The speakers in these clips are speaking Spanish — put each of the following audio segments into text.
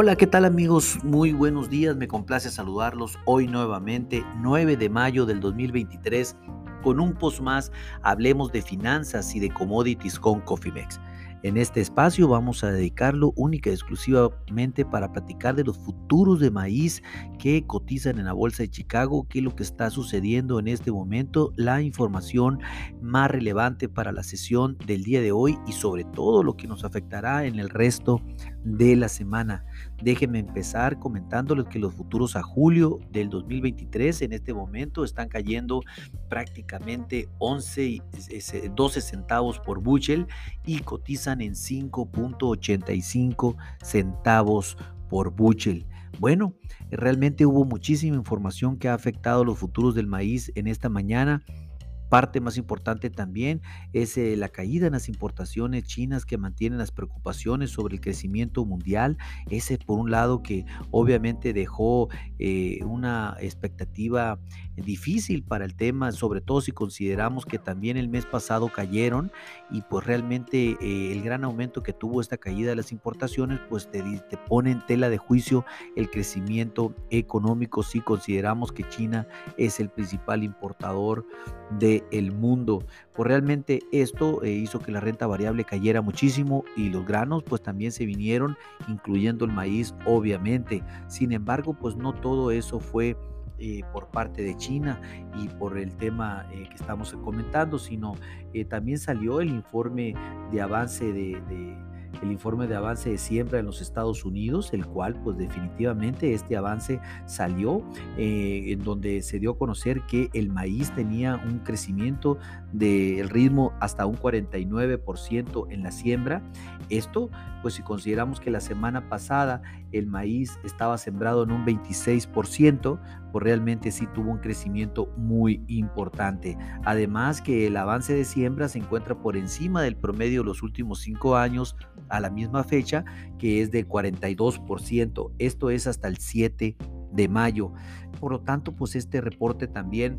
Hola, ¿qué tal amigos? Muy buenos días, me complace saludarlos hoy nuevamente, 9 de mayo del 2023, con un post más, hablemos de finanzas y de commodities con Cofimex. En este espacio vamos a dedicarlo única y exclusivamente para platicar de los futuros de maíz que cotizan en la Bolsa de Chicago, qué es lo que está sucediendo en este momento, la información más relevante para la sesión del día de hoy y sobre todo lo que nos afectará en el resto de la semana. Déjenme empezar comentándoles que los futuros a julio del 2023 en este momento están cayendo prácticamente 11, 12 centavos por bushel y cotizan en 5.85 centavos por bushel. Bueno, realmente hubo muchísima información que ha afectado los futuros del maíz en esta mañana parte más importante también es eh, la caída en las importaciones chinas que mantienen las preocupaciones sobre el crecimiento mundial. Ese por un lado que obviamente dejó eh, una expectativa difícil para el tema, sobre todo si consideramos que también el mes pasado cayeron y pues realmente eh, el gran aumento que tuvo esta caída de las importaciones pues te, te pone en tela de juicio el crecimiento económico si consideramos que China es el principal importador de el mundo. Pues realmente esto eh, hizo que la renta variable cayera muchísimo y los granos pues también se vinieron, incluyendo el maíz obviamente. Sin embargo, pues no todo eso fue eh, por parte de China y por el tema eh, que estamos comentando, sino también salió el informe de avance de el informe de avance de siembra en los Estados Unidos, el cual pues definitivamente este avance salió eh, en donde se dio a conocer que el maíz tenía un crecimiento del ritmo hasta un 49% en la siembra. Esto pues si consideramos que la semana pasada el maíz estaba sembrado en un 26%, pues realmente sí tuvo un crecimiento muy importante. Además que el avance de siembra se encuentra por encima del promedio de los últimos cinco años a la misma fecha, que es de 42%. Esto es hasta el 7 de mayo. Por lo tanto, pues este reporte también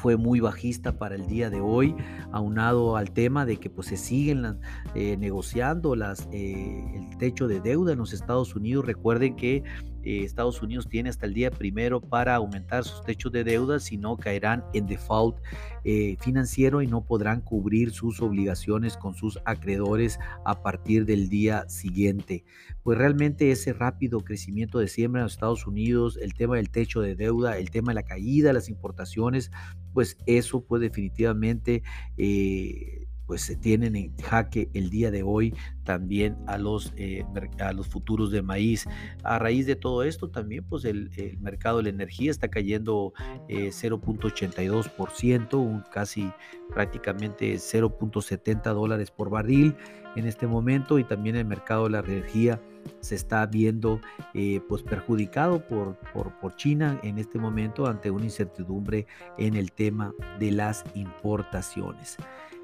fue muy bajista para el día de hoy, aunado al tema de que pues, se siguen eh, negociando las, eh, el techo de deuda en los Estados Unidos. Recuerden que eh, Estados Unidos tiene hasta el día primero para aumentar sus techos de deuda, si no caerán en default eh, financiero y no podrán cubrir sus obligaciones con sus acreedores a partir del día siguiente. Pues realmente ese rápido crecimiento de siembra en Estados Unidos, el tema del techo de deuda, el tema de la caída de las importaciones, pues eso pues definitivamente... Eh, pues se tienen en jaque el día de hoy también a los, eh, a los futuros de maíz. A raíz de todo esto también pues el, mercado de la energía está cayendo 0.82%, eh, un casi prácticamente 0.70 dólares por barril en este momento y también el mercado de la energía se está viendo eh, pues perjudicado por, por, China en este momento ante una incertidumbre en el tema de las importaciones.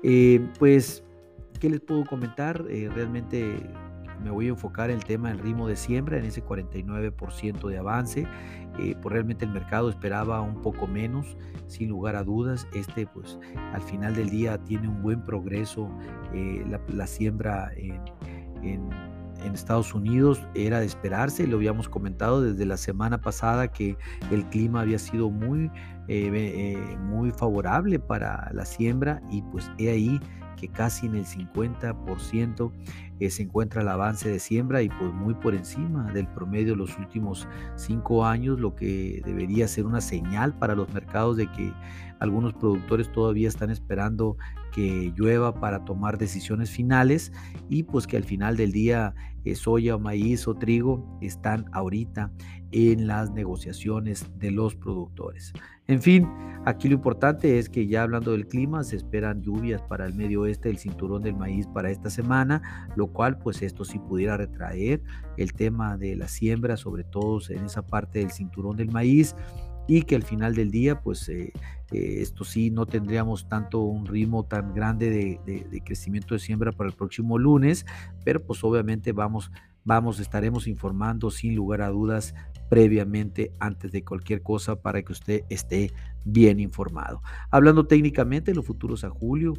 Eh, pues, ¿qué les puedo comentar? Eh, realmente me voy a enfocar en el tema del ritmo de siembra, en ese 49% de avance. Eh, pues realmente el mercado esperaba un poco menos, sin lugar a dudas. Este, pues, al final del día tiene un buen progreso. la, siembra en Estados Unidos era de esperarse, lo habíamos comentado desde la semana pasada que el clima había sido muy, eh, eh, muy favorable para la siembra y pues he ahí que casi en el 50% eh, se encuentra el avance de siembra y pues muy por encima del promedio de los últimos cinco años, lo que debería ser una señal para los mercados de que algunos productores todavía están esperando que llueva para tomar decisiones finales y pues que al final del día eh, soya, maíz o trigo están ahorita en las negociaciones de los productores. En fin, aquí lo importante es que ya hablando del clima, se esperan lluvias para el medio oeste del cinturón del maíz para esta semana, lo cual pues esto sí pudiera retraer el tema de la siembra, sobre todo en esa parte del cinturón del maíz y que al final del día, pues eh, eh, esto sí, no tendríamos tanto un ritmo tan grande de, crecimiento de siembra para el próximo lunes, pero pues obviamente vamos, vamos, estaremos informando sin lugar a dudas previamente antes de cualquier cosa para que usted esté bien informado. Hablando técnicamente, los futuros a julio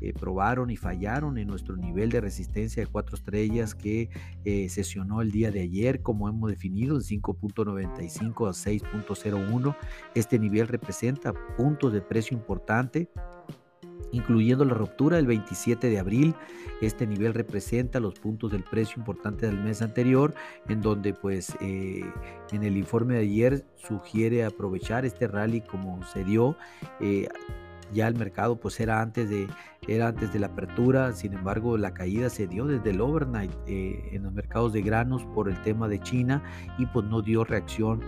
eh, probaron y fallaron en nuestro nivel de resistencia de cuatro estrellas que eh, sesionó el día de ayer, como hemos definido, de 5.95 a 6.01. Este nivel representa puntos de precio importante incluyendo la ruptura del 27 de abril. Este nivel representa los puntos del precio importante del mes anterior, en donde pues eh, en el informe de ayer sugiere aprovechar este rally como se dio. Eh, ya el mercado pues era antes de era antes de la apertura sin embargo la caída se dio desde el overnight eh, en los mercados de granos por el tema de China y pues no dio reacción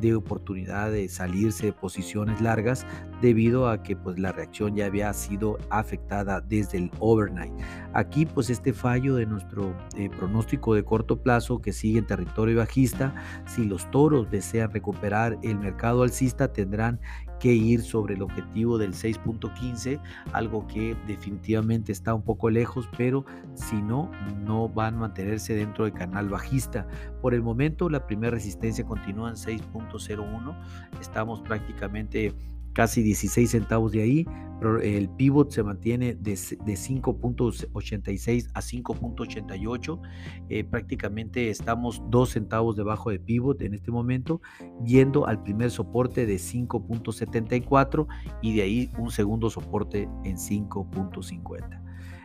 de oportunidad de salirse de posiciones largas debido a que pues la reacción ya había sido afectada desde el overnight. Aquí pues este fallo de nuestro eh, pronóstico de corto plazo que sigue en territorio bajista, si los toros desean recuperar el mercado alcista tendrán que ir sobre el objetivo del 6.15, algo que definitivamente está un poco lejos, pero si no, no van a mantenerse dentro del canal bajista. Por el momento, la primera resistencia continúa en 6.01, estamos prácticamente casi 16 centavos de ahí, pero el pivot se mantiene de, 5.86 a 5.88, eh, prácticamente estamos 2 centavos debajo de pivot en este momento, yendo al primer soporte de 5.74 y de ahí un segundo soporte en 5.50.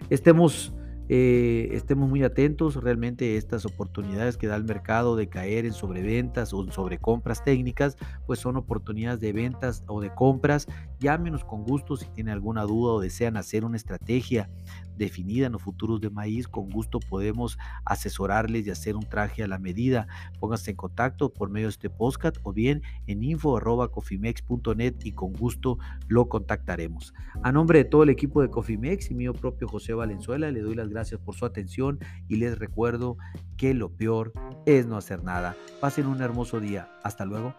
Estemos eh, estemos muy atentos realmente estas oportunidades que da el mercado de caer en sobreventas o en sobrecompras técnicas, pues son oportunidades de ventas o de compras. Llámenos con gusto si tienen alguna duda o desean hacer una estrategia definida en los futuros de maíz, con gusto podemos asesorarles y hacer un traje a la medida. Pónganse en contacto por medio de este podcast o bien en info.cofimex.net y con gusto lo contactaremos. A nombre de todo el equipo de Cofimex y mío propio José Valenzuela, le doy las gracias por su atención y les recuerdo que lo peor es no hacer nada. Pasen un hermoso día. Hasta luego.